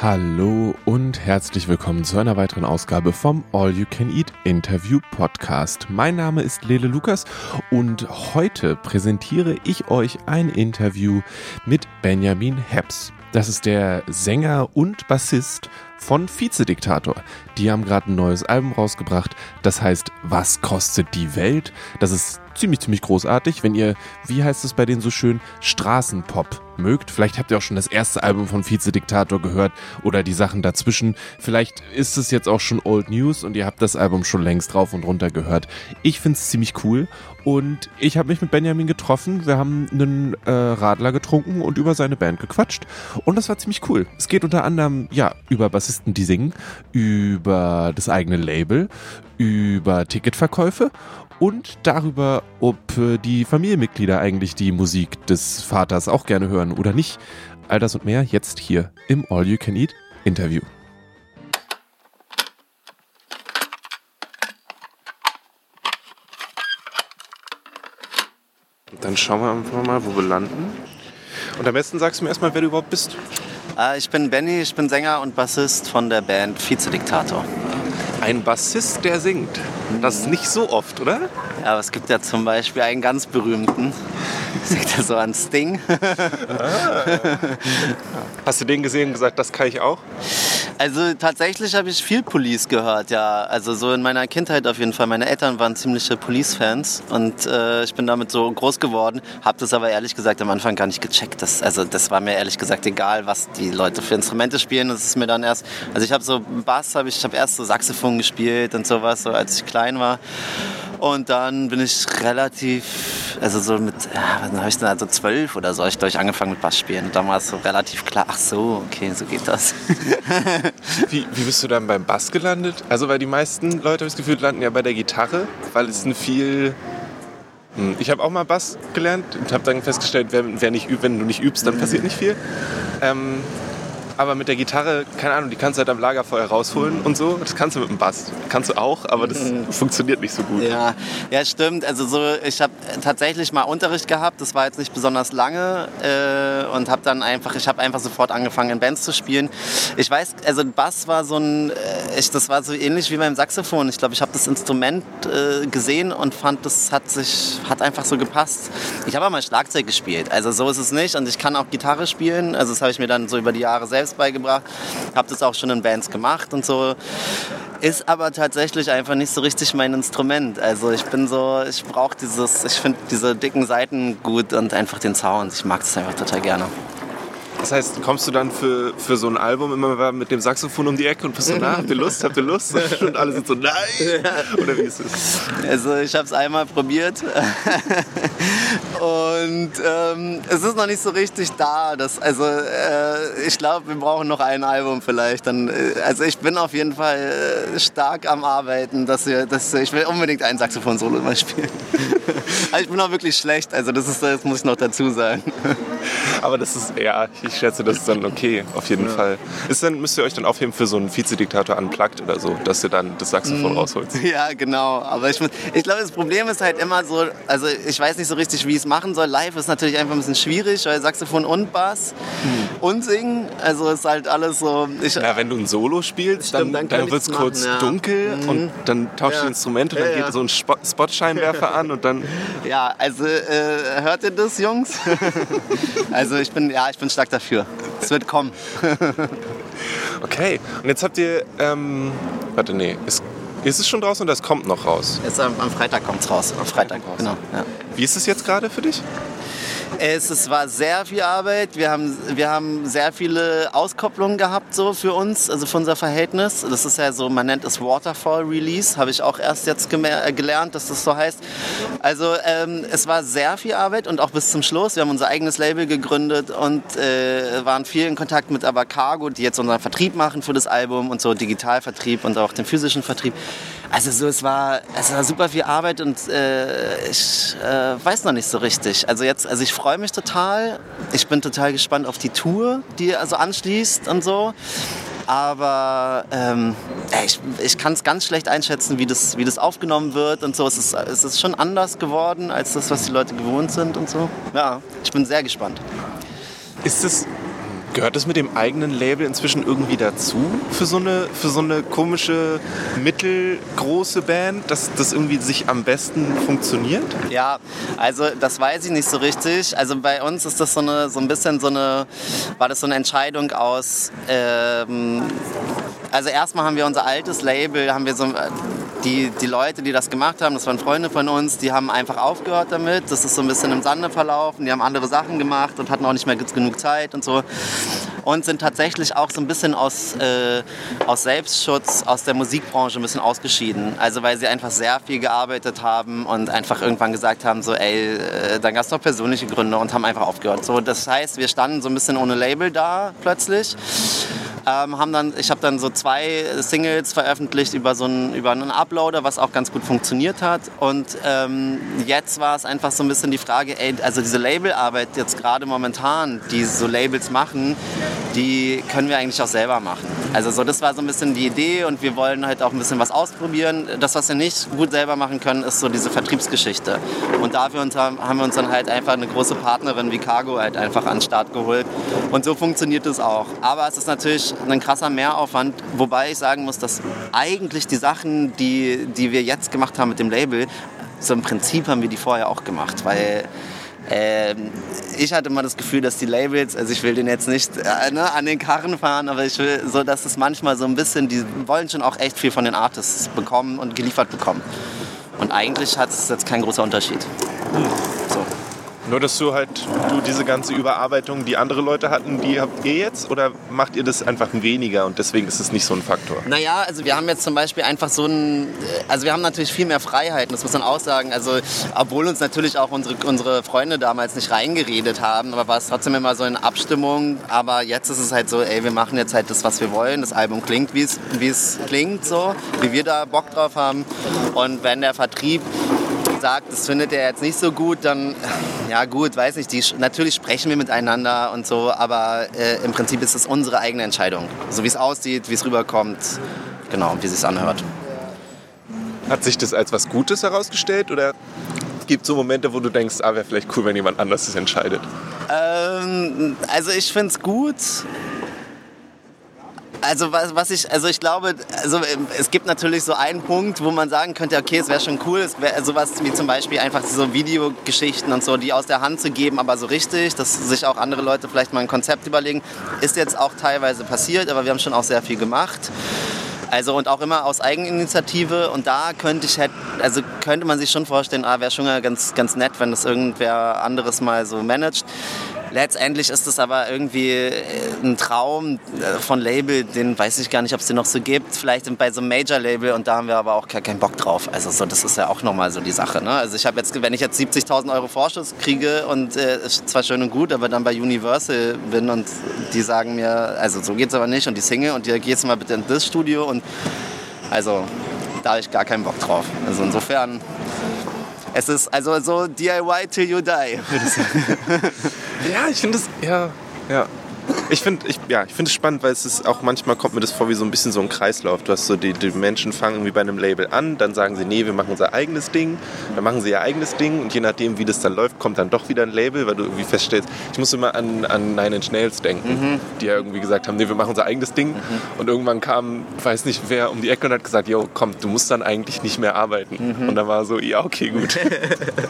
Hallo und herzlich willkommen zu einer weiteren Ausgabe vom All You Can Eat Interview Podcast. Mein Name ist Lele Lukas und heute präsentiere ich euch ein Interview mit Benjamin Heps. Das ist der Sänger und Bassist von Vizediktator. Die haben gerade ein neues Album rausgebracht, das heißt Was kostet die Welt? Das ist ziemlich, ziemlich großartig. Wenn ihr, wie heißt es bei denen so schön, Straßenpop mögt. Vielleicht habt ihr auch schon das erste Album von Vizediktator gehört oder die Sachen dazwischen. Vielleicht ist es jetzt auch schon Old News und ihr habt das Album schon längst drauf und runter gehört. Ich finde es ziemlich cool und ich habe mich mit Benjamin getroffen. Wir haben einen äh, Radler getrunken und über seine Band gequatscht und das war ziemlich cool. Es geht unter anderem ja über Bassisten, die singen, über das eigene Label, über Ticketverkäufe und darüber, ob äh, die Familienmitglieder eigentlich die Musik des Vaters auch gerne hören oder nicht. All das und mehr jetzt hier im All You Can Eat Interview. Dann schauen wir einfach mal, wo wir landen. Und am besten sagst du mir erstmal, wer du überhaupt bist. Äh, ich bin Benny, ich bin Sänger und Bassist von der Band Vizediktator. Ein Bassist, der singt. Das ist nicht so oft, oder? Ja, aber es gibt ja zum Beispiel einen ganz berühmten. Singt er so an Sting. Ah. Hast du den gesehen und gesagt, das kann ich auch? Also tatsächlich habe ich viel Police gehört, ja. Also so in meiner Kindheit auf jeden Fall. Meine Eltern waren ziemliche Police-Fans und äh, ich bin damit so groß geworden. Habe das aber ehrlich gesagt am Anfang gar nicht gecheckt. Das, also das war mir ehrlich gesagt egal, was die Leute für Instrumente spielen. Das ist mir dann erst, also ich habe so Bass, habe ich, ich habe erst so Saxophon gespielt und sowas, so als ich klein war. Und dann bin ich relativ, also so mit, ja, wann habe ich denn, also zwölf oder so, habe ich glaube ich angefangen mit Bass spielen. Und dann war es so relativ klar, ach so, okay, so geht das. Wie, wie bist du dann beim Bass gelandet? Also, weil die meisten Leute, habe ich das Gefühl, landen ja bei der Gitarre, weil es ein viel. Hm, Ich habe auch mal Bass gelernt und habe dann festgestellt, wer, wer nicht übt, wenn du nicht übst, dann passiert nicht viel. Ähm, aber mit der Gitarre, keine Ahnung, die kannst du halt am Lagerfeuer rausholen und so. Das kannst du mit dem Bass. Kannst du auch, aber das funktioniert nicht so gut. Ja, ja, stimmt. Also so, ich habe tatsächlich mal Unterricht gehabt. Das war jetzt nicht besonders lange äh, und habe dann einfach, ich habe einfach sofort angefangen in Bands zu spielen. Ich weiß, also Bass war so ein, äh, ich, das war so ähnlich wie beim Saxophon. Ich glaube, ich habe das Instrument äh, gesehen und fand, das hat sich, hat einfach so gepasst. Ich habe mal Schlagzeug gespielt. Also so ist es nicht und ich kann auch Gitarre spielen. Also das habe ich mir dann so über die Jahre selbst beigebracht. Habe das auch schon in Bands gemacht und so. Ist aber tatsächlich einfach nicht so richtig mein Instrument. Also ich bin so, ich brauche dieses, ich finde diese dicken Seiten gut und einfach den Sound. Ich mag das einfach total gerne. Das heißt, kommst du dann für, für so ein Album immer mit dem Saxophon um die Ecke und bist so, na, habt ihr Lust, habt ihr Lust? Und alle sind so, nein! Oder wie ist es? Also ich habe es einmal probiert und ähm, es ist noch nicht so richtig da. Das, also äh, ich glaube, wir brauchen noch ein Album vielleicht. Dann, äh, also ich bin auf jeden Fall äh, stark am Arbeiten, dass wir, dass, ich will unbedingt ein Saxophon-Solo mal spielen. also ich bin auch wirklich schlecht, also das, ist, das muss ich noch dazu sagen. Aber das ist, ja, ich schätze, das ist dann okay, auf jeden Fall. Ist dann, müsst ihr euch dann aufheben für so einen Vizediktator unplugged oder so, dass ihr dann das Saxophon rausholt? Ja, genau. Aber ich, ich glaube, das Problem ist halt immer so, also ich weiß nicht so richtig, wie ich es machen soll. Live ist natürlich einfach ein bisschen schwierig, weil Saxophon und Bass und Singen, also ist halt alles so. Ich, Ja, wenn du ein Solo spielst, Stimmt, dann, dann dann wird es kurz ja. dunkel Mhm. und dann tauscht Ja. ihr Instrumente dann Ja, ja. geht so ein Spo- Spotscheinwerfer an und dann. ja, also äh, hört ihr das, Jungs? also ich bin, ja, ich bin stark dafür. Es wird kommen. Okay. Und jetzt habt ihr. Ähm, warte, nee. Ist, ist es schon draußen oder es kommt noch raus? Jetzt am, am Freitag kommt es raus. Am Freitag, genau. Ja. Wie ist es jetzt gerade für dich? Es, es war sehr viel Arbeit. Wir haben, wir haben sehr viele Auskopplungen gehabt so für uns, also für unser Verhältnis. Das ist ja so, man nennt es Waterfall Release, habe ich auch erst jetzt äh, gelernt, dass das so heißt. Also ähm, es war sehr viel Arbeit und auch bis zum Schluss. Wir haben unser eigenes Label gegründet und äh, waren viel in Kontakt mit Abacargo, die jetzt unseren Vertrieb machen für das Album und so Digitalvertrieb und auch den physischen Vertrieb. Also so, es war, es war super viel Arbeit und äh, ich äh, weiß noch nicht so richtig. Also jetzt, also ich freue mich total. Ich bin total gespannt auf die Tour, die also anschließt und so. Aber ähm, ich, ich kann es ganz schlecht einschätzen, wie das, wie das aufgenommen wird und so. Es ist, es ist schon anders geworden als das, was die Leute gewohnt sind und so. Ja, ich bin sehr gespannt. Ist es. Gehört das mit dem eigenen Label inzwischen irgendwie dazu für so eine, für so eine komische mittelgroße Band, dass das irgendwie sich am besten funktioniert? Ja, also das weiß ich nicht so richtig. Also bei uns ist das so, eine, so ein bisschen so eine, war das so eine Entscheidung aus, ähm, also erstmal haben wir unser altes Label, haben wir so die, die Leute, die das gemacht haben, das waren Freunde von uns, die haben einfach aufgehört damit. Das ist so ein bisschen im Sande verlaufen. Die haben andere Sachen gemacht und hatten auch nicht mehr genug Zeit und so. Und sind tatsächlich auch so ein bisschen aus, äh, aus Selbstschutz aus der Musikbranche ein bisschen ausgeschieden. Also weil sie einfach sehr viel gearbeitet haben und einfach irgendwann gesagt haben, so ey, äh, dann gab es doch persönliche Gründe und haben einfach aufgehört. So, das heißt, wir standen so ein bisschen ohne Label da plötzlich. Ähm, haben dann, ich habe dann so zwei Singles veröffentlicht über so einen, über einen Uploader, was auch ganz gut funktioniert hat. Und ähm, jetzt war es einfach so ein bisschen die Frage, ey, also diese Labelarbeit jetzt gerade momentan, die so Labels machen, die können wir eigentlich auch selber machen. Also so, das war so ein bisschen die Idee und wir wollen halt auch ein bisschen was ausprobieren. Das, was wir nicht gut selber machen können, ist so diese Vertriebsgeschichte. Und dafür haben wir uns dann halt einfach eine große Partnerin wie Cargo halt einfach an den Start geholt. Und so funktioniert es auch. Aber es ist natürlich ein krasser Mehraufwand, wobei ich sagen muss, dass eigentlich die Sachen, die, die wir jetzt gemacht haben mit dem Label, so im Prinzip haben wir die vorher auch gemacht, weil ähm, ich hatte immer das Gefühl, dass die Labels, also ich will den jetzt nicht äh, ne, an den Karren fahren, aber ich will so, dass es manchmal so ein bisschen, die wollen schon auch echt viel von den Artists bekommen und geliefert bekommen. Und eigentlich hat es jetzt kein großer Unterschied. So. Nur, dass du halt, du diese ganze Überarbeitung, die andere Leute hatten, die habt ihr jetzt? Oder macht ihr das einfach weniger und deswegen ist es nicht so ein Faktor? Naja, also wir haben jetzt zum Beispiel einfach so ein, äh, also wir haben natürlich viel mehr Freiheiten, das muss man auch sagen. Also, obwohl uns natürlich auch unsere, unsere Freunde damals nicht reingeredet haben, aber war es trotzdem immer so eine Abstimmung. Aber jetzt ist es halt so, ey, wir machen jetzt halt das, was wir wollen. Das Album klingt, wie es klingt, so, wie wir da Bock drauf haben. Und wenn der Vertrieb sagt, das findet er jetzt nicht so gut, dann, ja gut, weiß nicht, die, natürlich sprechen wir miteinander und so, aber äh, im Prinzip ist es unsere eigene Entscheidung. So wie es aussieht, wie es rüberkommt, genau, wie es sich anhört. Hat sich das als was Gutes herausgestellt oder gibt es so Momente, wo du denkst, ah, wäre vielleicht cool, wenn jemand anders das entscheidet? Ähm, also ich finde es gut. Also was, was ich, also ich glaube, also ähm, es gibt natürlich so einen Punkt, wo man sagen könnte, okay, es wäre schon cool, es wäre sowas wie zum Beispiel einfach so Videogeschichten und so, die aus der Hand zu geben, aber so richtig, dass sich auch andere Leute vielleicht mal ein Konzept überlegen, ist jetzt auch teilweise passiert, aber wir haben schon auch sehr viel gemacht. Also und auch immer aus Eigeninitiative und da könnte ich also könnte man sich schon vorstellen, ah, wäre schon ganz, ganz nett, wenn das irgendwer anderes mal so managt. Letztendlich ist es aber irgendwie äh, ein Traum äh, von Label, den weiß ich gar nicht, ob es den noch so gibt. Vielleicht bei so einem Major-Label und da haben wir aber auch gar keinen Bock drauf. Also so, das ist ja auch nochmal so die Sache. Ne? Also ich habe jetzt, wenn ich jetzt 70.000 Euro Vorschuss kriege und äh, ist zwar schön und gut, aber dann bei Universal bin und die sagen mir, also so geht es aber nicht und die Single und die gehst mal bitte in das Studio und also da habe ich gar keinen Bock drauf. Also insofern es ist also so DIY till you die. ja, ich finde es, ja, ja. Ich finde ich, ja, ich find es spannend, weil es ist auch manchmal kommt mir das vor wie so ein bisschen so ein Kreislauf. Du hast so die, die Menschen fangen irgendwie bei einem Label an, dann sagen sie, nee, wir machen unser eigenes Ding, dann machen sie ihr eigenes Ding und je nachdem, wie das dann läuft, kommt dann doch wieder ein Label, weil du irgendwie feststellst, ich muss immer an, an Nine Inch Nails denken, mhm. die ja irgendwie gesagt haben, nee, wir machen unser eigenes Ding mhm. und irgendwann kam, weiß nicht wer, um die Ecke und hat gesagt, yo, komm, du musst dann eigentlich nicht mehr arbeiten. Mhm. Und dann war so, ja, okay, gut.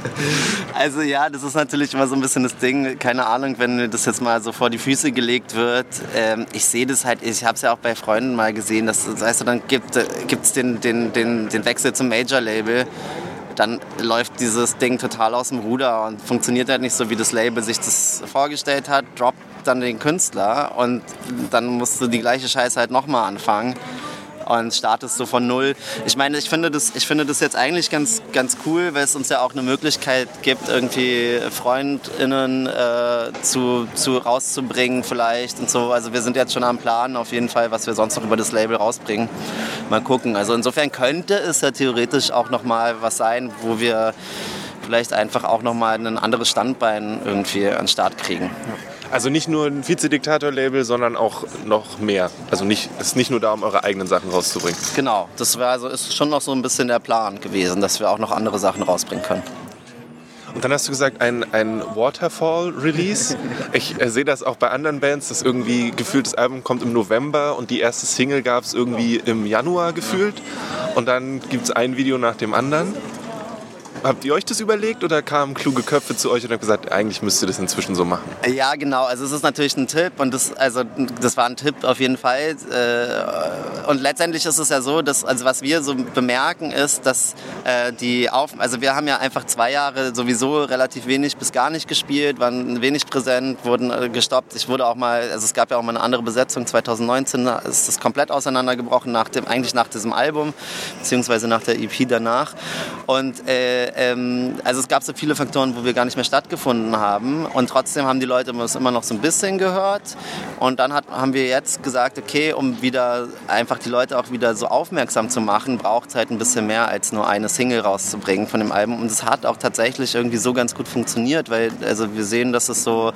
also ja, das ist natürlich immer so ein bisschen das Ding, keine Ahnung, wenn das jetzt mal so vor die Füße gelegt wird, ähm, ich sehe das halt, ich habe es ja auch bei Freunden mal gesehen, dass, weißt du, dann gibt es den, den, den, den Wechsel zum Major-Label. Dann läuft dieses Ding total aus dem Ruder und funktioniert halt nicht so, wie das Label sich das vorgestellt hat, droppt dann den Künstler und dann musst du die gleiche Scheiße halt nochmal anfangen und startest so von null. Ich meine, ich finde das, ich finde das jetzt eigentlich ganz, ganz cool, weil es uns ja auch eine Möglichkeit gibt, irgendwie FreundInnen äh, zu, zu rauszubringen vielleicht und so. Also wir sind jetzt schon am Plan auf jeden Fall, was wir sonst noch über das Label rausbringen. Mal gucken. Also insofern könnte es ja theoretisch auch nochmal was sein, wo wir vielleicht einfach auch nochmal ein anderes Standbein irgendwie an den Start kriegen. Also nicht nur ein Vizediktator-Label, sondern auch noch mehr. Also nicht, es ist nicht nur da, um eure eigenen Sachen rauszubringen. Genau, das war also, ist schon noch so ein bisschen der Plan gewesen, dass wir auch noch andere Sachen rausbringen können. Und dann hast du gesagt, ein, ein Waterfall-Release. Ich äh, sehe das auch bei anderen Bands, dass irgendwie gefühlt das Album kommt im November und die erste Single gab es irgendwie im Januar gefühlt. Und dann gibt es ein Video nach dem anderen. Habt ihr euch das überlegt oder kamen kluge Köpfe zu euch und haben gesagt, eigentlich müsst ihr das inzwischen so machen? Ja, genau. Also es ist natürlich ein Tipp und das, also, das war ein Tipp auf jeden Fall. Äh, und letztendlich ist es ja so, dass also was wir so bemerken ist, dass äh, die auf, also wir haben ja einfach zwei Jahre sowieso relativ wenig bis gar nicht gespielt, waren wenig präsent, wurden äh, gestoppt. Ich wurde auch mal, also es gab ja auch mal eine andere Besetzung. 2019 ist das komplett auseinandergebrochen nach dem, eigentlich nach diesem Album beziehungsweise nach der EP danach. Und äh, ähm, also es gab so viele Faktoren, wo wir gar nicht mehr stattgefunden haben. Und trotzdem haben die Leute es immer noch so ein bisschen gehört. Und dann hat, haben wir jetzt gesagt, okay, um wieder einfach die Leute auch wieder so aufmerksam zu machen, braucht es halt ein bisschen mehr als nur eine Single rauszubringen von dem Album. Und es hat auch tatsächlich irgendwie so ganz gut funktioniert, weil also wir sehen, dass es so,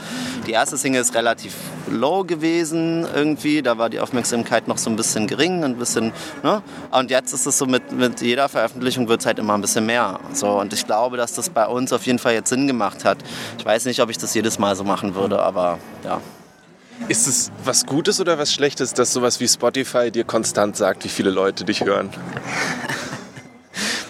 die erste Single ist relativ low gewesen irgendwie, da war die Aufmerksamkeit noch so ein bisschen gering, ein bisschen, ne? und jetzt ist es so mit, mit jeder Veröffentlichung wird es halt immer ein bisschen mehr, so und ich glaube, dass das bei uns auf jeden Fall jetzt Sinn gemacht hat. Ich weiß nicht, ob ich das jedes Mal so machen würde, aber ja. Ist es was Gutes oder was Schlechtes, dass sowas wie Spotify dir konstant sagt, wie viele Leute dich hören?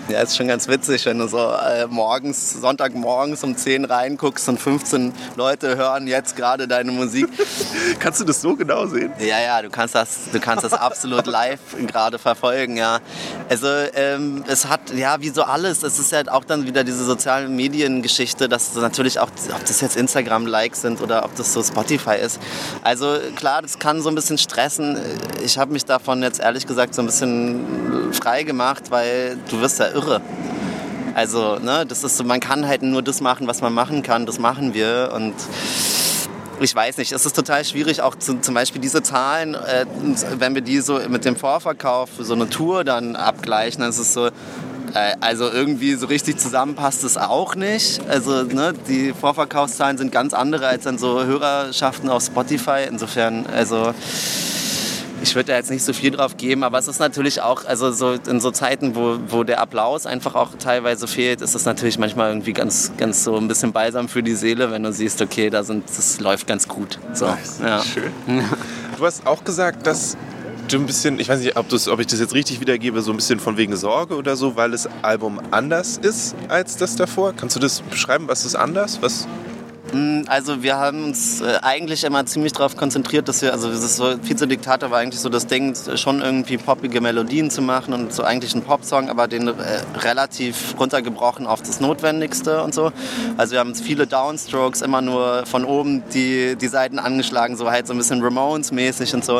Ja, ist schon ganz witzig, wenn du so äh, morgens, Sonntagmorgens um 10 reinguckst und 15 Leute hören jetzt gerade deine Musik. kannst du das so genau sehen? Ja, ja, du kannst das, du kannst das absolut live gerade verfolgen, ja. Also ähm, es hat, ja, wie so alles, es ist halt auch dann wieder diese sozialen Mediengeschichte, dass natürlich auch, ob das jetzt Instagram-Likes sind oder ob das so Spotify ist. Also klar, das kann so ein bisschen stressen. Ich habe mich davon jetzt ehrlich gesagt so ein bisschen frei gemacht, weil du wirst ja irre. Also, ne, das ist so, man kann halt nur das machen, was man machen kann, das machen wir und ich weiß nicht, es ist total schwierig, auch zu, zum Beispiel diese Zahlen, äh, wenn wir die so mit dem Vorverkauf für so eine Tour dann abgleichen, dann ist es so, äh, also irgendwie so richtig zusammenpasst es auch nicht. Also ne, die Vorverkaufszahlen sind ganz andere als dann so Hörerschaften auf Spotify. Insofern, also ich würde da jetzt nicht so viel drauf geben, aber es ist natürlich auch, also so in so Zeiten, wo, wo der Applaus einfach auch teilweise fehlt, ist es natürlich manchmal irgendwie ganz, ganz so ein bisschen balsam für die Seele, wenn du siehst, okay, da sind, das läuft ganz gut. So, nice. ja. Schön. Du hast auch gesagt, dass du ein bisschen, ich weiß nicht, ob, ob, ich das jetzt richtig wiedergebe, so ein bisschen von wegen Sorge oder so, weil das Album anders ist als das davor. Kannst du das beschreiben, was ist anders? Was also wir haben uns äh, eigentlich immer ziemlich darauf konzentriert, dass wir, also das so, Vize-Diktator war eigentlich so das Ding, schon irgendwie poppige Melodien zu machen und so eigentlich einen Popsong, aber den äh, relativ runtergebrochen auf das Notwendigste und so. Also wir haben viele Downstrokes, immer nur von oben die, die Seiten angeschlagen, so halt so ein bisschen Ramones-mäßig und so.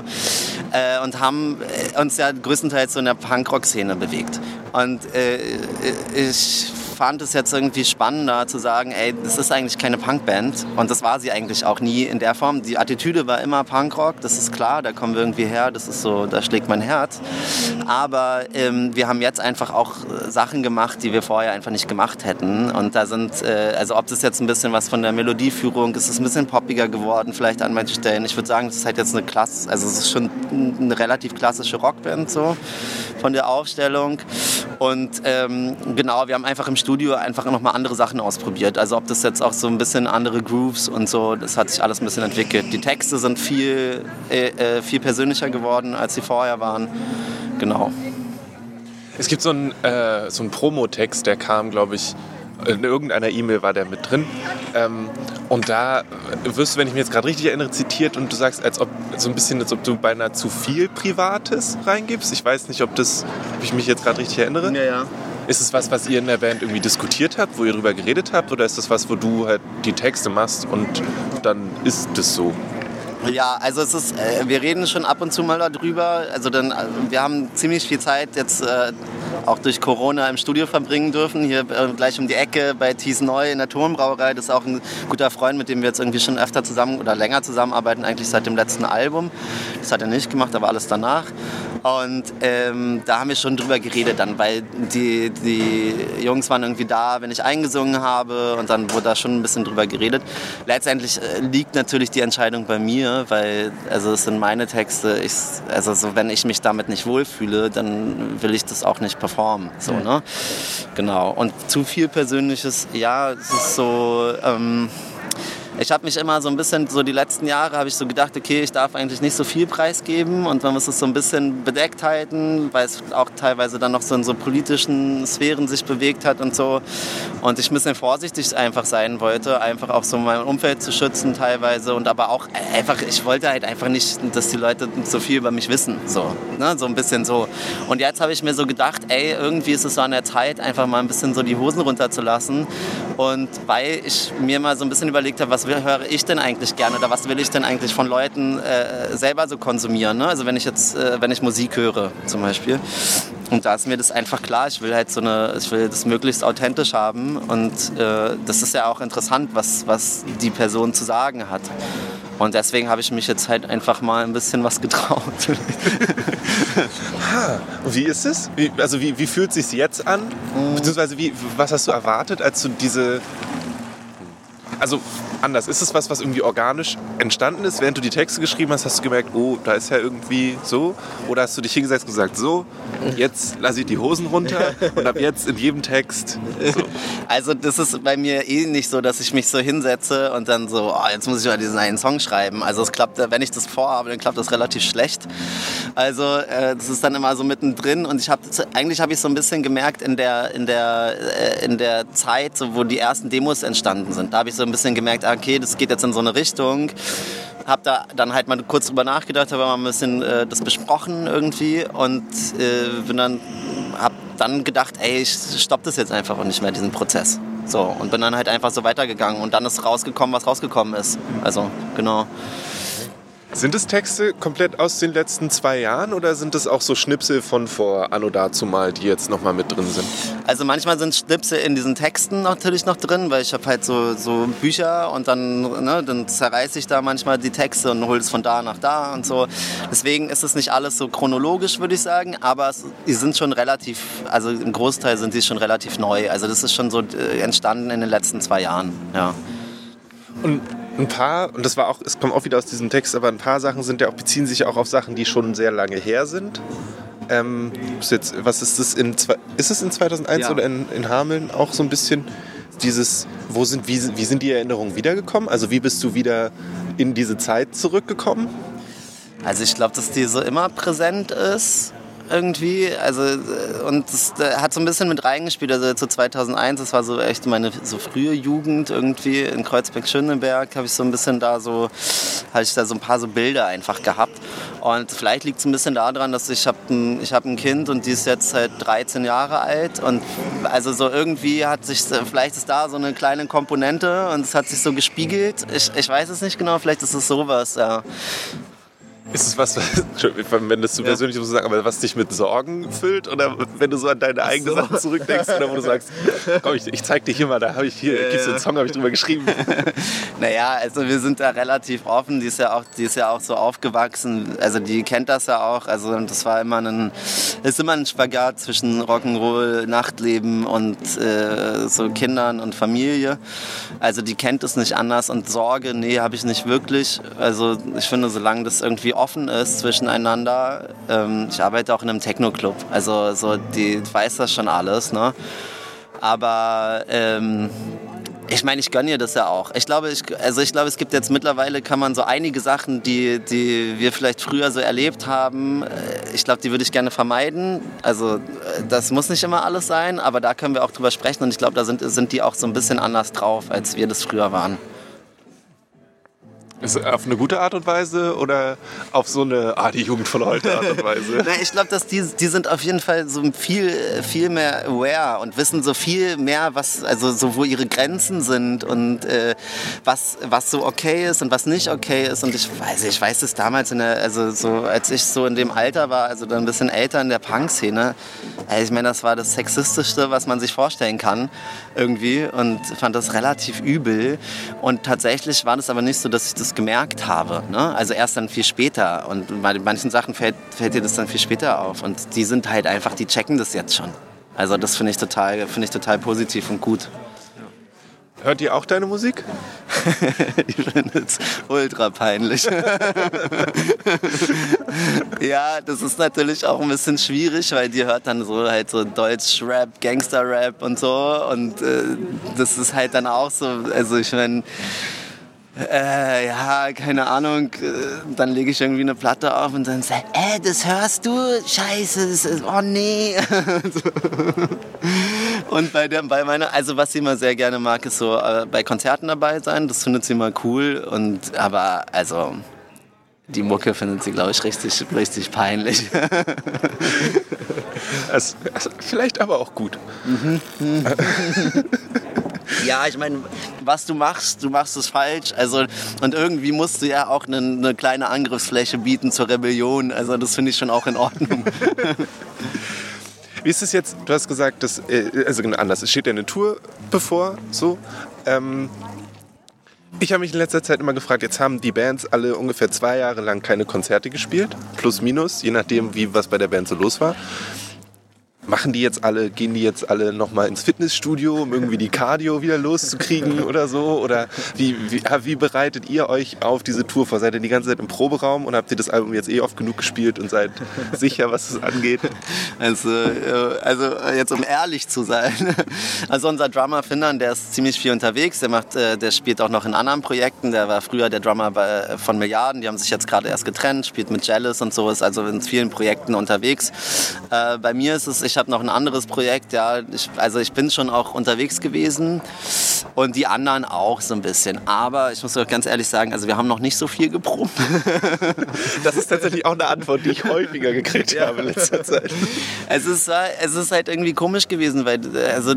Äh, und haben äh, uns ja größtenteils so in der Punkrock-Szene bewegt. Und äh, ich fand es jetzt irgendwie spannender zu sagen, ey, das ist eigentlich keine Punkband und das war sie eigentlich auch nie in der Form. Die Attitüde war immer Punkrock, das ist klar, da kommen wir irgendwie her, das ist so, da schlägt mein Herz. Aber ähm, wir haben jetzt einfach auch Sachen gemacht, die wir vorher einfach nicht gemacht hätten und da sind, äh, also ob das jetzt ein bisschen was von der Melodieführung, ist es ein bisschen poppiger geworden vielleicht an manchen Stellen. Ich würde sagen, das ist halt jetzt eine Klasse, also es ist schon eine relativ klassische Rockband so von der Aufstellung und ähm, genau, wir haben einfach im Studio einfach nochmal andere Sachen ausprobiert. Also ob das jetzt auch so ein bisschen andere Grooves und so, das hat sich alles ein bisschen entwickelt. Die Texte sind viel, äh, äh viel persönlicher geworden, als sie vorher waren. Genau. Es gibt so einen, äh, so einen Promotext, der kam, glaube ich, in irgendeiner E-Mail war der mit drin. Ähm, und da wirst du, wenn ich mich jetzt gerade richtig erinnere, zitiert und du sagst, als ob so ein bisschen, als ob du beinahe zu viel Privates reingibst. Ich weiß nicht, ob das, ob ich mich jetzt gerade richtig erinnere. Ja, ja. Ist es was, was ihr in der Band irgendwie diskutiert habt, wo ihr drüber geredet habt? Oder ist das was, wo du halt die Texte machst und dann ist es so? Ja, also es ist, äh, wir reden schon ab und zu mal darüber. Also dann, äh, wir haben ziemlich viel Zeit jetzt äh, auch durch Corona im Studio verbringen dürfen. Hier äh, gleich um die Ecke bei Thies Neu in der Turmbrauerei. Das ist auch ein guter Freund, mit dem wir jetzt irgendwie schon öfter zusammen oder länger zusammenarbeiten, eigentlich seit dem letzten Album. Das hat er nicht gemacht, aber alles danach. Und ähm, da haben wir schon drüber geredet dann, weil die, die Jungs waren irgendwie da, wenn ich eingesungen habe und dann wurde da schon ein bisschen drüber geredet. Letztendlich äh, liegt natürlich die Entscheidung bei mir, weil also es sind meine Texte. Ich, also so, wenn ich mich damit nicht wohlfühle, dann will ich das auch nicht performen. So, ne? Genau. Und zu viel Persönliches, ja, es ist so. Ähm, ich habe mich immer so ein bisschen, so die letzten Jahre habe ich so gedacht, okay, ich darf eigentlich nicht so viel preisgeben und man muss es so ein bisschen bedeckt halten, weil es auch teilweise dann noch so in so politischen Sphären sich bewegt hat und so. Und ich ein bisschen vorsichtig einfach sein wollte, einfach auch so mein Umfeld zu schützen teilweise und aber auch einfach, ich wollte halt einfach nicht, dass die Leute so viel über mich wissen, so, ne? so ein bisschen so. Und jetzt habe ich mir so gedacht, ey, irgendwie ist es so an der Zeit, einfach mal ein bisschen so die Hosen runterzulassen und weil ich mir mal so ein bisschen überlegt habe, was was höre ich denn eigentlich gerne oder was will ich denn eigentlich von Leuten äh, selber so konsumieren? Ne? Also wenn ich jetzt, äh, wenn ich Musik höre zum Beispiel. Und da ist mir das einfach klar, ich will halt so eine, ich will das möglichst authentisch haben und äh, das ist ja auch interessant, was, was die Person zu sagen hat. Und deswegen habe ich mich jetzt halt einfach mal ein bisschen was getraut. ha, wie ist es? Wie, also wie, wie fühlt es sich jetzt an? Mhm. Beziehungsweise wie, was hast du erwartet, als du diese also anders. Ist es was, was irgendwie organisch entstanden ist? Während du die Texte geschrieben hast, hast du gemerkt, oh, da ist ja irgendwie so? Oder hast du dich hingesetzt und gesagt, so, jetzt lasse ich die Hosen runter und ab jetzt in jedem Text so. Also das ist bei mir eh nicht so, dass ich mich so hinsetze und dann so, oh, jetzt muss ich mal diesen einen Song schreiben. Also es klappt, wenn ich das vorhabe, dann klappt das relativ schlecht. Also äh, das ist dann immer so mittendrin und ich habe eigentlich habe ich so ein bisschen gemerkt in der in der äh, in der Zeit, so, wo die ersten Demos entstanden sind. Da habe ich so ein bisschen gemerkt, okay, das geht jetzt in so eine Richtung. Hab da dann halt mal kurz drüber nachgedacht, habe mal ein bisschen äh, das besprochen irgendwie und äh, bin dann, hab dann gedacht, ey, ich stopp das jetzt einfach und nicht mehr diesen Prozess. So, und bin dann halt einfach so weitergegangen und dann ist rausgekommen, was rausgekommen ist. Also, genau. Sind es Texte komplett aus den letzten zwei Jahren oder sind es auch so Schnipsel von vor Anno dazu mal, die jetzt nochmal mit drin sind? Also manchmal sind Schnipsel in diesen Texten natürlich noch drin, weil ich habe halt so, so Bücher und dann, ne, dann zerreiße ich da manchmal die Texte und hole es von da nach da und so. Deswegen ist es nicht alles so chronologisch, würde ich sagen, aber es, die sind schon relativ, also im Großteil sind die schon relativ neu. Also das ist schon so äh, entstanden in den letzten zwei Jahren, ja. Und ein paar, und das war auch, es kommt auch wieder aus diesem Text, aber ein paar Sachen sind ja auch, beziehen sich auch auf Sachen, die schon sehr lange her sind. Ähm, jetzt, was ist das in, ist es in 2001 ja. oder in, in Hameln auch so ein bisschen dieses, wo sind, wie, wie sind die Erinnerungen wiedergekommen? Also wie bist du wieder in diese Zeit zurückgekommen? Also ich glaube, dass die so immer präsent ist irgendwie. Also, äh, und das hat so ein bisschen mit reingespielt. Also zu 2001, das war so echt meine so frühe Jugend irgendwie in Kreuzberg-Schöneberg, habe ich so ein bisschen da so, hatte ich da so ein paar so Bilder einfach gehabt. Und vielleicht liegt es ein bisschen daran, dass ich habe ein, hab ein Kind und die ist jetzt seit 13 Jahre alt. Und also so irgendwie hat sich, vielleicht ist da so eine kleine Komponente und es hat sich so gespiegelt. Ich, ich weiß es nicht genau, vielleicht ist es sowas, ja. Ist es was, wenn das zu persönlich ja. sagen, aber was dich mit Sorgen füllt oder wenn du so an deine eigenen so. Sachen zurückdenkst oder wo du sagst, komm, ich, ich zeig dir hier mal, da habe ich hier, äh. gibt's einen Song, habe ich drüber geschrieben. naja, also wir sind da relativ offen, die ist ja auch, die ist ja auch so aufgewachsen, also die kennt das ja auch, also das war immer ein, ist immer ein Spagat zwischen Rock'n'Roll, Nachtleben und äh, so Kindern und Familie. Also die kennt es nicht anders und Sorge, nee, habe ich nicht wirklich. Also ich finde, solange das irgendwie offen ist zwischeneinander. Ähm, ich arbeite auch in einem Techno-Club, also so, die weiß das schon alles. Ne? Aber ähm, ich meine, ich gönne ihr das ja auch. Ich glaube, ich, also ich glaube, es gibt jetzt mittlerweile kann man so einige Sachen, die, die wir vielleicht früher so erlebt haben, äh, ich glaube, die würde ich gerne vermeiden. Also äh, das muss nicht immer alles sein, aber da können wir auch drüber sprechen und ich glaube, da sind, sind die auch so ein bisschen anders drauf, als wir das früher waren. Ist auf eine gute Art und Weise oder auf so eine, ah, die Jugend von heute Art und Weise? Na, ich glaube, dass die, die sind auf jeden Fall so viel, viel mehr aware und wissen so viel mehr, was, also so, wo ihre Grenzen sind und äh, was, was so okay ist und was nicht okay ist. Und ich weiß, ich weiß es damals der, also so, als ich so in dem Alter war, also dann ein bisschen älter in der Punk-Szene, ich meine, das war das Sexistischste, was man sich vorstellen kann, irgendwie. Und fand das relativ übel. Und tatsächlich war das aber nicht so, dass ich das gemerkt habe. Ne? Also erst dann viel später. Und bei manchen Sachen fällt, fällt dir das dann viel später auf. Und die sind halt einfach, die checken das jetzt schon. Also das finde ich, total, find ich total positiv und gut. Hört ihr auch deine Musik? ich finde es ultra peinlich. ja, das ist natürlich auch ein bisschen schwierig, weil die hört dann so halt so Deutsch-Rap, Gangster-Rap und so. Und äh, das ist halt dann auch so, also ich meine, äh, ja, keine Ahnung, äh, dann lege ich irgendwie eine Platte auf und dann sage äh, das hörst du? Scheiße, das ist, oh nee. und bei, der, bei meiner, also was sie immer sehr gerne mag, ist so äh, bei Konzerten dabei sein, das findet sie immer cool und, aber also, die Mucke findet sie, glaube ich, richtig, richtig peinlich. also, also, vielleicht aber auch gut. Mhm. Ja, ich meine, was du machst, du machst es falsch. Also, und irgendwie musst du ja auch eine, eine kleine Angriffsfläche bieten zur Rebellion. Also das finde ich schon auch in Ordnung. Wie ist es jetzt? Du hast gesagt, dass, äh, also genau anders. Es steht ja eine Tour bevor, so. Ähm, ich habe mich in letzter Zeit immer gefragt, jetzt haben die Bands alle ungefähr zwei Jahre lang keine Konzerte gespielt, plus minus, je nachdem, wie was bei der Band so los war machen die jetzt alle, gehen die jetzt alle nochmal ins Fitnessstudio, um irgendwie die Cardio wieder loszukriegen oder so? Oder wie, wie, wie, bereitet ihr euch auf diese Tour vor? Seid ihr die ganze Zeit im Proberaum und habt ihr das Album jetzt eh oft genug gespielt und seid sicher, was es angeht? Also, äh, also jetzt um ehrlich zu sein, also unser Drummer Findern, der ist ziemlich viel unterwegs, der, macht, äh, der spielt auch noch in anderen Projekten, der war früher der Drummer von Milliarden, die haben sich jetzt gerade erst getrennt, spielt mit Jealous und so, ist also in vielen Projekten unterwegs. Äh, bei mir ist es, ich habe noch ein anderes Projekt, ja. Ich, also ich bin schon auch unterwegs gewesen und die anderen auch so ein bisschen. Aber ich muss auch ganz ehrlich sagen, also wir haben noch nicht so viel geprobt. Das ist tatsächlich auch eine Antwort, die ich häufiger gekriegt ja. habe in letzter Zeit. Es ist, es ist halt irgendwie komisch gewesen, weil also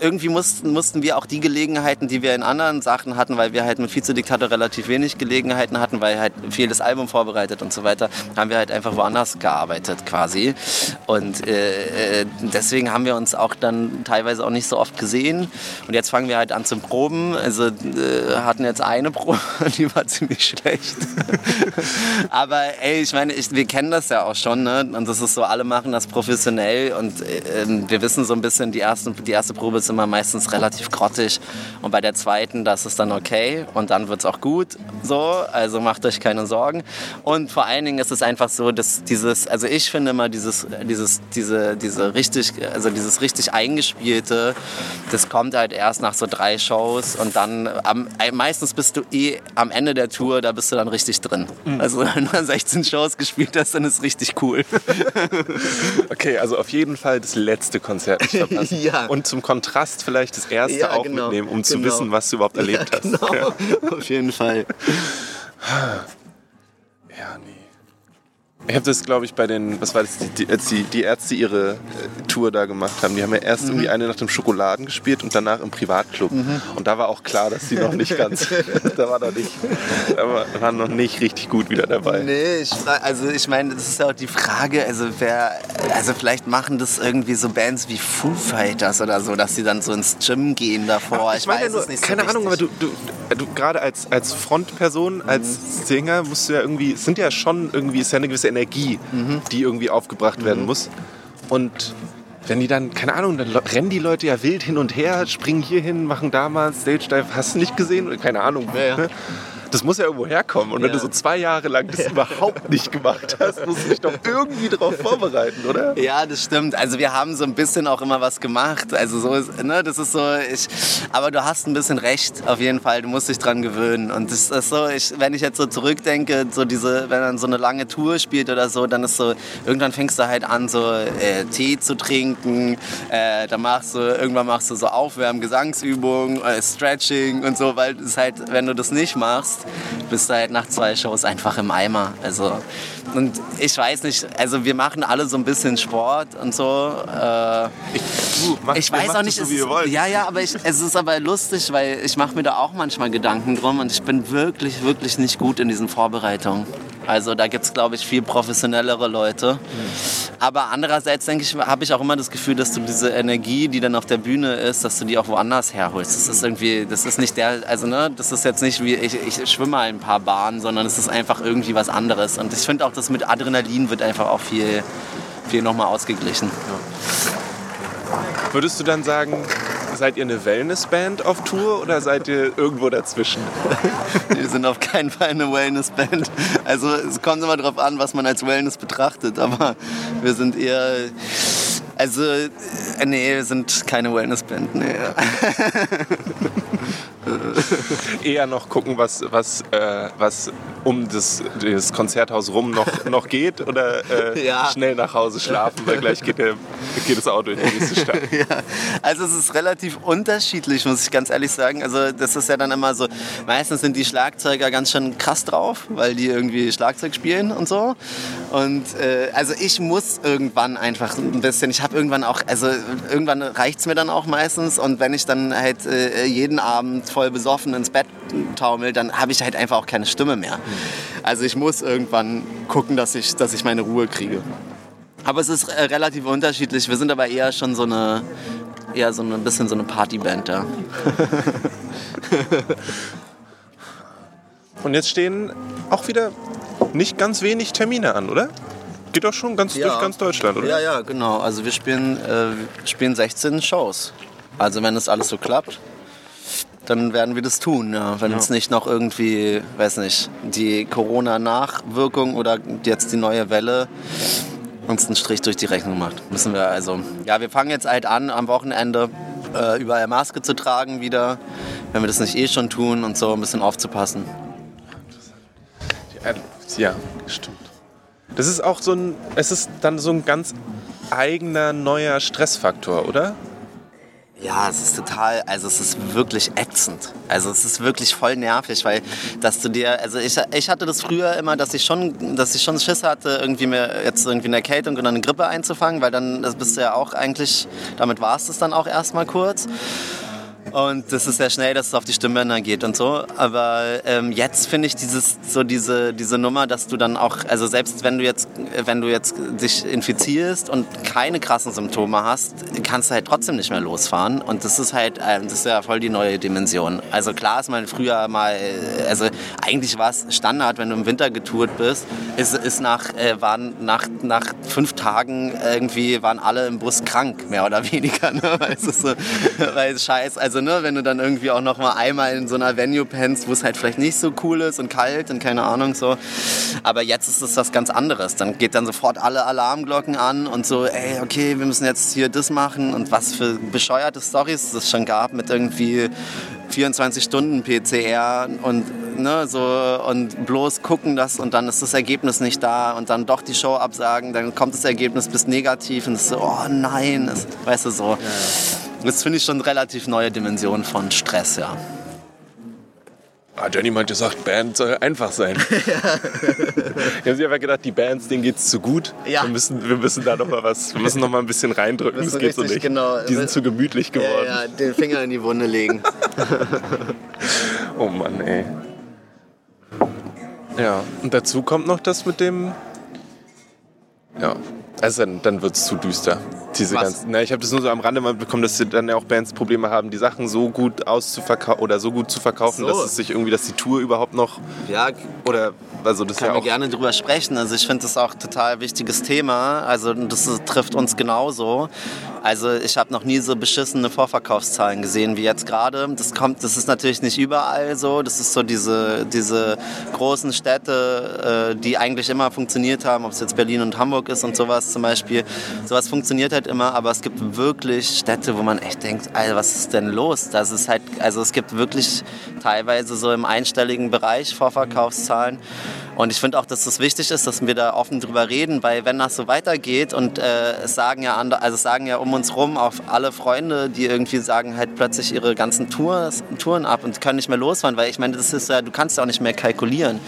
irgendwie mussten, mussten wir auch die Gelegenheiten, die wir in anderen Sachen hatten, weil wir halt mit Vizediktator relativ wenig Gelegenheiten hatten, weil halt viel das Album vorbereitet und so weiter, haben wir halt einfach woanders gearbeitet quasi. Und äh, äh, deswegen haben wir uns auch dann teilweise auch nicht so oft gesehen. Und jetzt fangen wir halt an zu Proben. Also äh, hatten jetzt eine Probe, die war ziemlich schlecht. Aber ey, ich meine, ich, wir kennen das ja auch schon. Ne? Und das ist so, alle machen das professionell. Und äh, wir wissen so ein bisschen, die, ersten, die erste Probe ist immer meistens relativ grottig. Und bei der zweiten, das ist dann okay. Und dann wird es auch gut. So, also macht euch keine Sorgen. Und vor allen Dingen ist es einfach so, dass dieses, also ich finde immer dieses, dieses, diese, diese diese richtig, also dieses richtig eingespielte, das kommt halt erst nach so drei Shows und dann am, meistens bist du eh am Ende der Tour, da bist du dann richtig drin. Mhm. Also wenn du 16 Shows gespielt hast, dann ist richtig cool. okay, also auf jeden Fall das letzte Konzert nicht verpassen. ja. Und zum Kontrast vielleicht das erste ja, auch genau. mitnehmen, um genau. zu wissen, was du überhaupt erlebt ja, genau. hast. Ja. Auf jeden Fall. Ja, nee. Ich habe das, glaube ich, bei den, was war das, die, als die, die Ärzte ihre äh, Tour da gemacht haben. Die haben ja erst mhm. irgendwie eine nach dem Schokoladen gespielt und danach im Privatclub. Mhm. Und da war auch klar, dass sie noch nicht ganz, da war noch nicht, da war, waren noch nicht richtig gut wieder dabei. Nee, ich, also ich meine, das ist ja auch die Frage, also wer, also vielleicht machen das irgendwie so Bands wie Foo Fighters oder so, dass sie dann so ins Gym gehen davor. Ich, ich meine ja nur, keine so Ahnung, aber du, du, du gerade als, als Frontperson, als mhm. Sänger musst du ja irgendwie, es sind ja schon irgendwie, ist ja eine gewisse Energie, mhm. die irgendwie aufgebracht werden mhm. muss. Und wenn die dann, keine Ahnung, dann rennen die Leute ja wild hin und her, springen hier hin, machen da mal Stage Dive, hast du nicht gesehen? Keine Ahnung. Ja, ja. Das muss ja irgendwo herkommen. Und wenn du so zwei Jahre lang das überhaupt nicht gemacht hast, musst du dich doch irgendwie darauf vorbereiten, oder? Ja, das stimmt. Also wir haben so ein bisschen auch immer was gemacht. Also so ist, ne, das ist so, ich, aber du hast ein bisschen recht, auf jeden Fall. Du musst dich dran gewöhnen. Und das ist so, ich, wenn ich jetzt so zurückdenke, so diese, wenn man so eine lange Tour spielt oder so, dann ist so, irgendwann fängst du halt an, so äh, Tee zu trinken, äh, dann machst du, irgendwann machst du so Aufwärmen, Gesangsübungen, äh, Stretching und so, weil es halt, wenn du das nicht machst, machst, bist du halt nach zwei Shows einfach im Eimer. Also, und ich weiß nicht, also wir machen alle so ein bisschen Sport und so. Äh, ich, du, mach, ich weiß auch nicht, so, wie ihr wollt. ja, ja, aber ich, es ist aber lustig, weil ich mache mir da auch manchmal Gedanken drum und ich bin wirklich, wirklich nicht gut in diesen Vorbereitungen. Also da gibt es, glaube ich, viel professionellere Leute. Aber andererseits denke ich, habe ich auch immer das Gefühl, dass du diese Energie, die dann auf der Bühne ist, dass du die auch woanders herholst. Das ist irgendwie, das ist nicht der, also ne, das ist jetzt nicht wie ich, ich schwimme ein paar Bahnen, sondern es ist einfach irgendwie was anderes. Und ich finde auch, das mit Adrenalin wird einfach auch viel, viel nochmal ausgeglichen. Würdest du dann sagen, seid ihr eine Wellnessband auf Tour oder seid ihr irgendwo dazwischen? Wir sind auf keinen Fall eine Wellnessband. Also es kommt immer darauf an, was man als Wellness betrachtet, aber wir sind eher also, äh, nee, wir sind keine Wellnessband. Nee. Eher noch gucken, was, was, äh, was um das, das Konzerthaus rum noch, noch geht oder äh, ja. schnell nach Hause schlafen, weil gleich geht, der, geht das Auto in die nächste Stadt. ja. Also es ist relativ unterschiedlich, muss ich ganz ehrlich sagen. Also das ist ja dann immer so, meistens sind die Schlagzeuger ganz schön krass drauf, weil die irgendwie Schlagzeug spielen und so. Und äh, also ich muss irgendwann einfach ein bisschen, ich habe irgendwann auch, also irgendwann reicht es mir dann auch meistens und wenn ich dann halt äh, jeden Abend voll besoffen ins Bett taumel, dann habe ich halt einfach auch keine Stimme mehr. Also ich muss irgendwann gucken, dass ich, dass ich meine Ruhe kriege. Aber es ist äh, relativ unterschiedlich. Wir sind aber eher schon so eine, eher so ein bisschen so eine Partyband da. Und jetzt stehen auch wieder nicht ganz wenig Termine an, oder? Geht doch schon ganz ja. durch ganz Deutschland, oder? Ja, ja, genau. Also wir spielen, äh, spielen 16 Shows. Also wenn das alles so klappt, dann werden wir das tun. Ja. Wenn ja. uns nicht noch irgendwie, weiß nicht, die Corona-Nachwirkung oder jetzt die neue Welle uns einen Strich durch die Rechnung macht. Müssen wir also. Ja, wir fangen jetzt halt an am Wochenende äh, überall Maske zu tragen wieder, wenn wir das nicht eh schon tun und so ein bisschen aufzupassen. Ja, stimmt. Das ist auch so ein, es ist dann so ein ganz eigener neuer Stressfaktor, oder? Ja, es ist total, also es ist wirklich ätzend. Also es ist wirklich voll nervig, weil dass du dir, also ich, ich hatte das früher immer, dass ich schon, dass ich schon Schiss hatte, irgendwie mir jetzt irgendwie eine Erkältung oder eine Grippe einzufangen, weil dann das bist du ja auch eigentlich, damit war es dann auch erstmal kurz. Und das ist sehr schnell, dass es auf die Stimmbänder geht und so. Aber ähm, jetzt finde ich dieses, so diese, diese Nummer, dass du dann auch, also selbst wenn du jetzt, wenn du jetzt dich infizierst und keine krassen Symptome hast, kannst du halt trotzdem nicht mehr losfahren. Und das ist halt, äh, das ist ja voll die neue Dimension. Also klar ist man früher mal, äh, also eigentlich war es Standard, wenn du im Winter getourt bist, ist, ist nach, äh, waren nach, nach fünf Tagen irgendwie waren alle im Bus krank, mehr oder weniger. Ne? Weil es so, weil es scheiß, also also, ne, wenn du dann irgendwie auch noch mal einmal in so einer Venue pennst, wo es halt vielleicht nicht so cool ist und kalt und keine Ahnung so. Aber jetzt ist es was ganz anderes. Dann geht dann sofort alle Alarmglocken an und so, ey, okay, wir müssen jetzt hier das machen und was für bescheuerte Stories es schon gab mit irgendwie 24 Stunden PCR und ne, so und bloß gucken das und dann ist das Ergebnis nicht da und dann doch die Show absagen, dann kommt das Ergebnis bis negativ und so, oh nein, das, weißt du so. Ja, ja. Das finde ich schon eine relativ neue Dimension von Stress, ja. Ah, Jenny meinte, sagt, Band soll einfach sein. Ja. ich habe sich einfach gedacht, die Bands, denen geht es zu gut. Ja. Wir, müssen, wir müssen da noch mal was, wir müssen noch mal ein bisschen reindrücken. Das geht so nicht. Genau. Die sind zu gemütlich geworden. Ja, ja, den Finger in die Wunde legen. oh Mann, ey. Ja, und dazu kommt noch das mit dem. Ja, also dann, dann wird es zu düster. Diese Was? ganzen, na, ich habe das nur so am Rande mal bekommen, dass dann ja auch Bands Probleme haben, die Sachen so gut auszuverkaufen oder so gut zu verkaufen, so. dass es sich irgendwie, dass die Tour überhaupt noch ja, oder also das kann ja wir gerne drüber sprechen. Also ich finde das auch ein total wichtiges Thema. Also das trifft uns genauso. Also ich habe noch nie so beschissene Vorverkaufszahlen gesehen wie jetzt gerade. Das kommt, das ist natürlich nicht überall so. Das ist so diese, diese großen Städte, äh, die eigentlich immer funktioniert haben, ob es jetzt Berlin und Hamburg ist und sowas zum Beispiel. Sowas funktioniert halt immer, aber es gibt wirklich Städte, wo man echt denkt, Alter, was ist denn los? Das ist halt, also es gibt wirklich teilweise so im einstelligen Bereich Vorverkaufszahlen. Und ich finde auch, dass es wichtig ist, dass wir da offen drüber reden, weil wenn das so weitergeht und äh, es sagen ja andere, also sagen ja um uns rum auch alle Freunde, die irgendwie sagen halt plötzlich ihre ganzen Tours, Touren ab und können nicht mehr losfahren, weil ich meine, das ist ja, du kannst ja auch nicht mehr kalkulieren.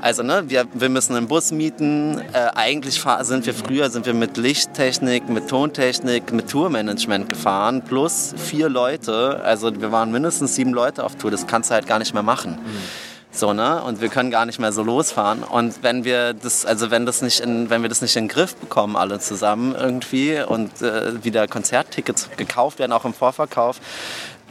Also ne, wir, wir müssen einen Bus mieten. Äh, eigentlich sind wir früher sind wir mit Lichttechnik, mit Tontechnik, mit Tourmanagement gefahren, plus vier Leute. Also wir waren mindestens sieben Leute auf Tour. Das kannst du halt gar nicht mehr machen. Mhm. So, ne? Und wir können gar nicht mehr so losfahren. Und wenn wir das, also wenn das nicht in, wenn wir das nicht in den Griff bekommen, alle zusammen irgendwie und äh, wieder Konzerttickets gekauft werden, auch im Vorverkauf,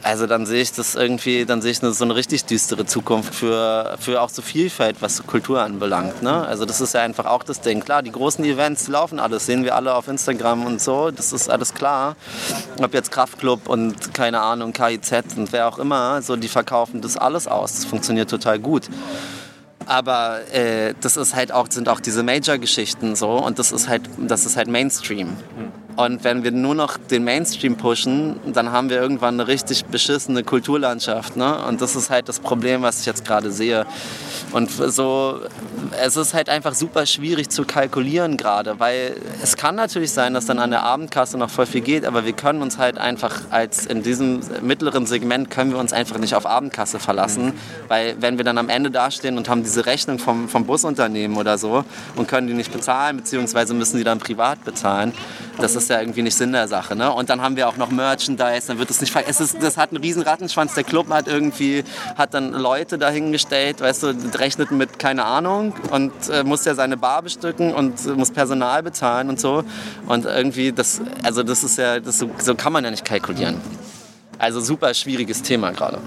also dann sehe ich das irgendwie, dann sehe ich eine, so eine richtig düstere Zukunft für, für auch so Vielfalt, was Kultur anbelangt. Ne? Also das ist ja einfach auch das Ding. Klar, die großen Events laufen alles, sehen wir alle auf Instagram und so, das ist alles klar. Ob jetzt Kraftclub und keine Ahnung, KIZ und wer auch immer, so die verkaufen das alles aus. Das funktioniert total gut. Aber äh, das ist halt auch, sind auch diese Major-Geschichten so und das ist halt, das ist halt Mainstream. Und wenn wir nur noch den Mainstream pushen, dann haben wir irgendwann eine richtig beschissene Kulturlandschaft. Ne? Und das ist halt das Problem, was ich jetzt gerade sehe. Und so, es ist halt einfach super schwierig zu kalkulieren gerade, weil es kann natürlich sein, dass dann an der Abendkasse noch voll viel geht, aber wir können uns halt einfach als in diesem mittleren Segment können wir uns einfach nicht auf Abendkasse verlassen, weil wenn wir dann am Ende dastehen und haben diese Rechnung vom, vom Busunternehmen oder so und können die nicht bezahlen, beziehungsweise müssen die dann privat bezahlen, das ist ja irgendwie nicht Sinn der Sache. Ne? Und dann haben wir auch noch Merchandise, dann wird es nicht es ist, Das hat einen riesen Rattenschwanz. Der Club hat irgendwie, hat dann Leute dahingestellt, weißt du, rechnet mit, keine Ahnung, und äh, muss ja seine Bar bestücken und äh, muss Personal bezahlen und so. Und irgendwie, das, also das ist ja, das, so, so kann man ja nicht kalkulieren. Also super schwieriges Thema gerade.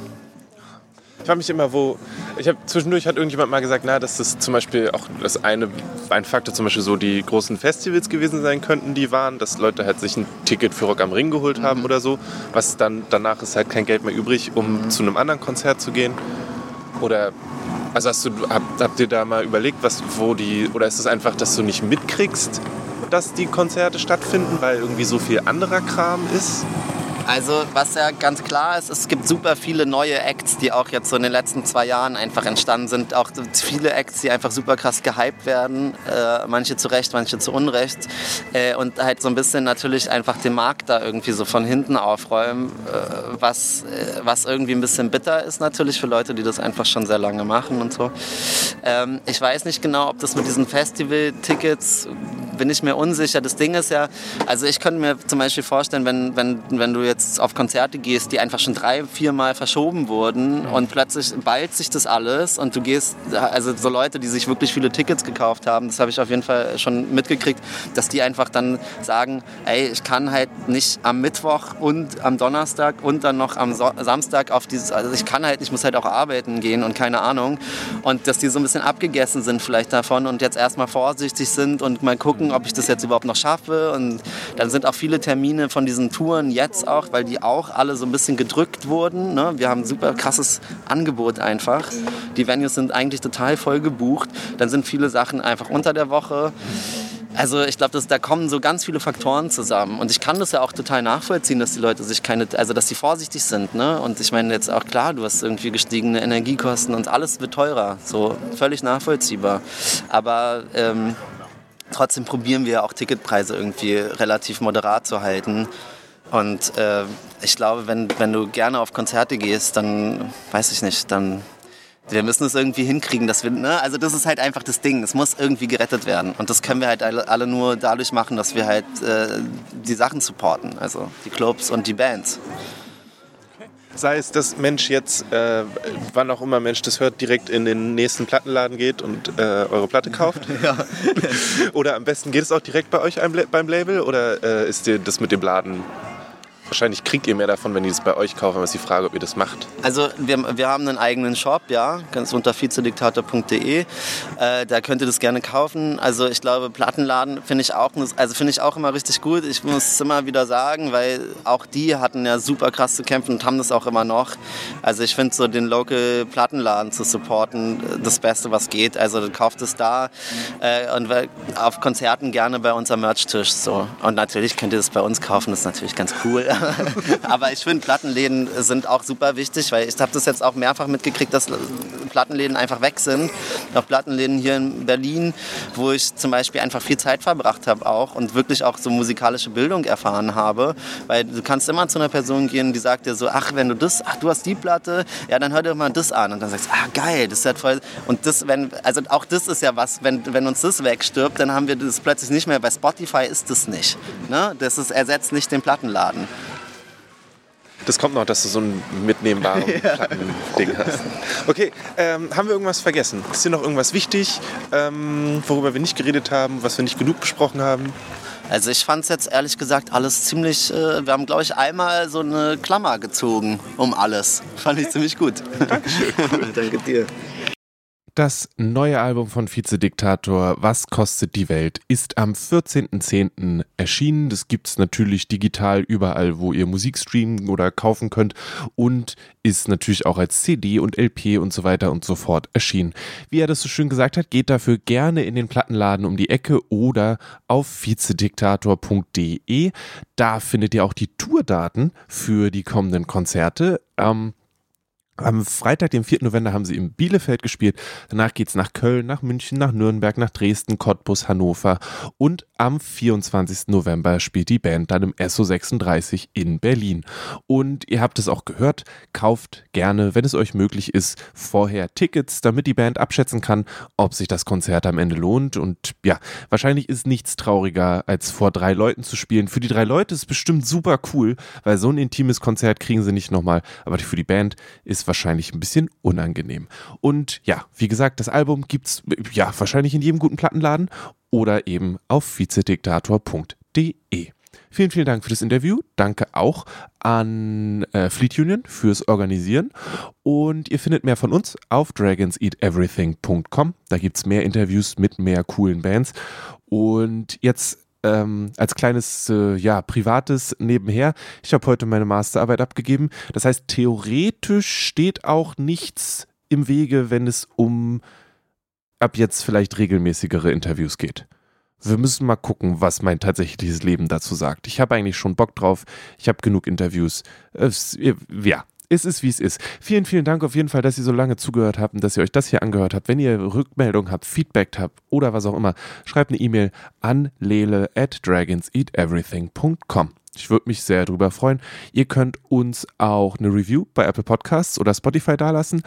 Ich frage mich immer, wo. Ich habe zwischendurch hat irgendjemand mal gesagt, na, dass das zum Beispiel auch das eine ein Faktor zum Beispiel so die großen Festivals gewesen sein könnten, die waren, dass Leute halt sich ein Ticket für Rock am Ring geholt haben mhm. oder so, was dann danach ist halt kein Geld mehr übrig, um mhm. zu einem anderen Konzert zu gehen. Oder also hast du hab, habt ihr da mal überlegt, was wo die oder ist es einfach, dass du nicht mitkriegst, dass die Konzerte stattfinden, weil irgendwie so viel anderer Kram ist? Also was ja ganz klar ist, es gibt super viele neue Acts, die auch jetzt so in den letzten zwei Jahren einfach entstanden sind. Auch viele Acts, die einfach super krass gehypt werden. Äh, manche zu Recht, manche zu Unrecht. Äh, und halt so ein bisschen natürlich einfach den Markt da irgendwie so von hinten aufräumen, äh, was, äh, was irgendwie ein bisschen bitter ist natürlich für Leute, die das einfach schon sehr lange machen und so. Ähm, ich weiß nicht genau, ob das mit diesen Festival-Tickets, bin ich mir unsicher. Das Ding ist ja, also ich könnte mir zum Beispiel vorstellen, wenn, wenn, wenn du jetzt auf Konzerte gehst, die einfach schon drei, vier Mal verschoben wurden und plötzlich ballt sich das alles und du gehst, also so Leute, die sich wirklich viele Tickets gekauft haben, das habe ich auf jeden Fall schon mitgekriegt, dass die einfach dann sagen, ey, ich kann halt nicht am Mittwoch und am Donnerstag und dann noch am so Samstag auf dieses, also ich kann halt, ich muss halt auch arbeiten gehen und keine Ahnung und dass die so ein bisschen abgegessen sind vielleicht davon und jetzt erstmal vorsichtig sind und mal gucken, ob ich das jetzt überhaupt noch schaffe und dann sind auch viele Termine von diesen Touren jetzt auch weil die auch alle so ein bisschen gedrückt wurden. Ne? Wir haben ein super krasses Angebot einfach. Die Venues sind eigentlich total voll gebucht. Dann sind viele Sachen einfach unter der Woche. Also ich glaube, da kommen so ganz viele Faktoren zusammen. Und ich kann das ja auch total nachvollziehen, dass die Leute sich keine, also dass sie vorsichtig sind. Ne? Und ich meine jetzt auch klar, du hast irgendwie gestiegene Energiekosten und alles wird teurer. So völlig nachvollziehbar. Aber ähm, trotzdem probieren wir auch Ticketpreise irgendwie relativ moderat zu halten. Und äh, ich glaube, wenn, wenn du gerne auf Konzerte gehst, dann weiß ich nicht, dann wir müssen es irgendwie hinkriegen, dass wir, ne? also das ist halt einfach das Ding, es muss irgendwie gerettet werden und das können wir halt alle, nur dadurch machen, dass wir halt äh, die Sachen supporten, also die Clubs und die Bands. Sei es, dass Mensch jetzt, äh, wann auch immer Mensch das hört, direkt in den nächsten Plattenladen geht und äh, eure Platte kauft. ja. oder am besten geht es auch direkt bei euch beim Label oder äh, ist dir das mit dem Laden Wahrscheinlich kriegt ihr mehr davon, wenn die es bei euch kaufen, aber ist die Frage, ob ihr das macht. Also wir, wir haben einen eigenen Shop, ja, ganz unter vizediktator.de. Äh, da könnt ihr das gerne kaufen. Also ich glaube, Plattenladen finde ich auch, also finde ich auch immer richtig gut. Ich muss es immer wieder sagen, weil auch die hatten ja super krass zu kämpfen und haben das auch immer noch. Also ich finde so den Local Plattenladen zu supporten das Beste, was geht. Also kauft es da äh, und auf Konzerten gerne bei uns am Merch-Tisch so. Und natürlich könnt ihr das bei uns kaufen, das ist natürlich ganz cool. Aber ich finde, Plattenläden sind auch super wichtig, weil ich habe das jetzt auch mehrfach mitgekriegt, dass Plattenläden einfach weg sind. Auch Plattenläden hier in Berlin, wo ich zum Beispiel einfach viel Zeit verbracht habe auch und wirklich auch so musikalische Bildung erfahren habe. Weil du kannst immer zu einer Person gehen, die sagt dir so, ach, wenn du das, ach, du hast die Platte, ja, dann hör dir mal das an. Und dann sagst du, ah, geil, das ist ja voll. Und das, wenn, also auch das ist ja was, wenn, wenn uns das wegstirbt, dann haben wir das plötzlich nicht mehr. Bei Spotify ist das nicht. Ne? Das ist, ersetzt nicht den Plattenladen. Das kommt noch, dass du so ein mitnehmbares ja. Ding hast. Okay, ähm, haben wir irgendwas vergessen? Ist dir noch irgendwas wichtig, ähm, worüber wir nicht geredet haben, was wir nicht genug besprochen haben? Also ich fand es jetzt ehrlich gesagt alles ziemlich, äh, wir haben glaube ich einmal so eine Klammer gezogen um alles. Fand ich ziemlich gut. Dankeschön. Danke dir. Das neue Album von Vizediktator Was kostet die Welt ist am 14.10. erschienen. Das gibt es natürlich digital überall, wo ihr Musik streamen oder kaufen könnt und ist natürlich auch als CD und LP und so weiter und so fort erschienen. Wie er das so schön gesagt hat, geht dafür gerne in den Plattenladen um die Ecke oder auf vizediktator.de. Da findet ihr auch die Tourdaten für die kommenden Konzerte. Ähm, am Freitag, den 4. November, haben sie in Bielefeld gespielt. Danach geht es nach Köln, nach München, nach Nürnberg, nach Dresden, Cottbus, Hannover. Und am 24. November spielt die Band dann im SO36 in Berlin. Und ihr habt es auch gehört, kauft gerne, wenn es euch möglich ist, vorher Tickets, damit die Band abschätzen kann, ob sich das Konzert am Ende lohnt. Und ja, wahrscheinlich ist nichts trauriger, als vor drei Leuten zu spielen. Für die drei Leute ist es bestimmt super cool, weil so ein intimes Konzert kriegen sie nicht nochmal. Aber für die Band ist wahrscheinlich ein bisschen unangenehm. Und ja, wie gesagt, das Album gibt es ja wahrscheinlich in jedem guten Plattenladen oder eben auf vizediktator.de. Vielen, vielen Dank für das Interview. Danke auch an äh, Fleet Union fürs Organisieren. Und ihr findet mehr von uns auf dragonseateverything.com. Da gibt es mehr Interviews mit mehr coolen Bands. Und jetzt ähm, als kleines, äh, ja, privates nebenher. Ich habe heute meine Masterarbeit abgegeben. Das heißt, theoretisch steht auch nichts im Wege, wenn es um ab jetzt vielleicht regelmäßigere Interviews geht. Wir müssen mal gucken, was mein tatsächliches Leben dazu sagt. Ich habe eigentlich schon Bock drauf. Ich habe genug Interviews. Es, ja, es ist, wie es ist. Vielen, vielen Dank auf jeden Fall, dass ihr so lange zugehört habt und dass ihr euch das hier angehört habt. Wenn ihr Rückmeldung habt, Feedback habt oder was auch immer, schreibt eine E-Mail an lele at dragonseateverything.com. Ich würde mich sehr darüber freuen. Ihr könnt uns auch eine Review bei Apple Podcasts oder Spotify dalassen.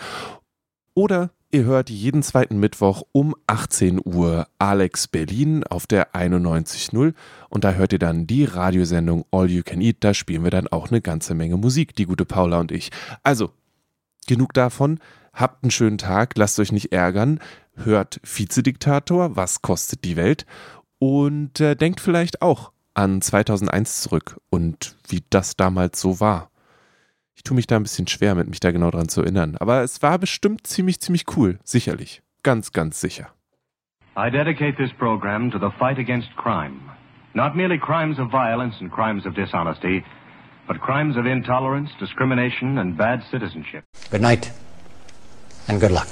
Oder Ihr hört jeden zweiten Mittwoch um 18 Uhr Alex Berlin auf der 91.0 und da hört ihr dann die Radiosendung All You Can Eat. Da spielen wir dann auch eine ganze Menge Musik, die gute Paula und ich. Also, genug davon. Habt einen schönen Tag, lasst euch nicht ärgern. Hört Vizediktator, was kostet die Welt? Und äh, denkt vielleicht auch an 2001 zurück und wie das damals so war. Ich tue mich da ein bisschen schwer mit, mich da genau dran zu erinnern. Aber es war bestimmt ziemlich, ziemlich cool. Sicherlich. Ganz, ganz sicher. I dedicate this program to the fight against crime. Not merely crimes of violence and crimes of dishonesty, but crimes of intolerance, discrimination and bad citizenship. Good night and good luck.